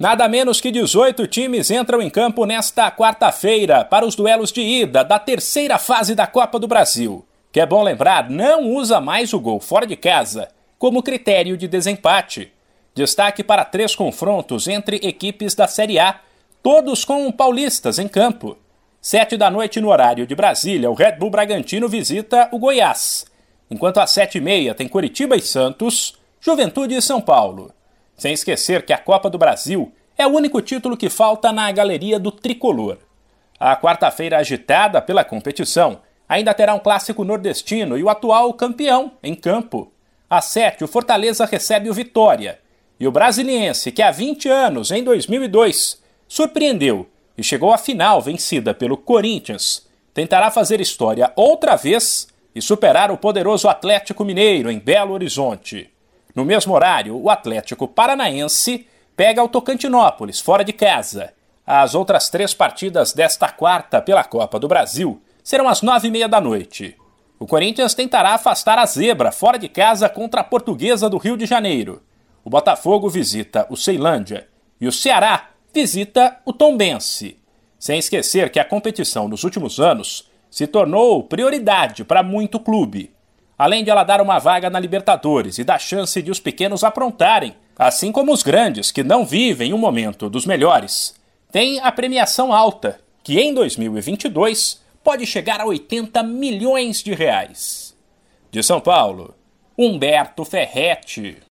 Nada menos que 18 times entram em campo nesta quarta-feira para os duelos de ida da terceira fase da Copa do Brasil, que é bom lembrar, não usa mais o gol fora de casa como critério de desempate. Destaque para três confrontos entre equipes da Série A, todos com paulistas em campo. Sete da noite no horário de Brasília, o Red Bull Bragantino visita o Goiás, enquanto às sete e meia tem Curitiba e Santos, Juventude e São Paulo. Sem esquecer que a Copa do Brasil é o único título que falta na galeria do tricolor. A quarta-feira agitada pela competição ainda terá um clássico nordestino e o atual campeão em campo. Às sete, o Fortaleza recebe o Vitória. E o Brasiliense, que há 20 anos, em 2002, surpreendeu e chegou à final vencida pelo Corinthians, tentará fazer história outra vez e superar o poderoso Atlético Mineiro em Belo Horizonte. No mesmo horário, o Atlético Paranaense pega o Tocantinópolis, fora de casa. As outras três partidas desta quarta pela Copa do Brasil serão às nove e meia da noite. O Corinthians tentará afastar a zebra fora de casa contra a Portuguesa do Rio de Janeiro. O Botafogo visita o Ceilândia e o Ceará visita o Tombense. Sem esquecer que a competição nos últimos anos se tornou prioridade para muito clube além de ela dar uma vaga na Libertadores e dar chance de os pequenos aprontarem, assim como os grandes que não vivem um momento dos melhores. Tem a premiação alta, que em 2022 pode chegar a 80 milhões de reais. De São Paulo, Humberto Ferretti.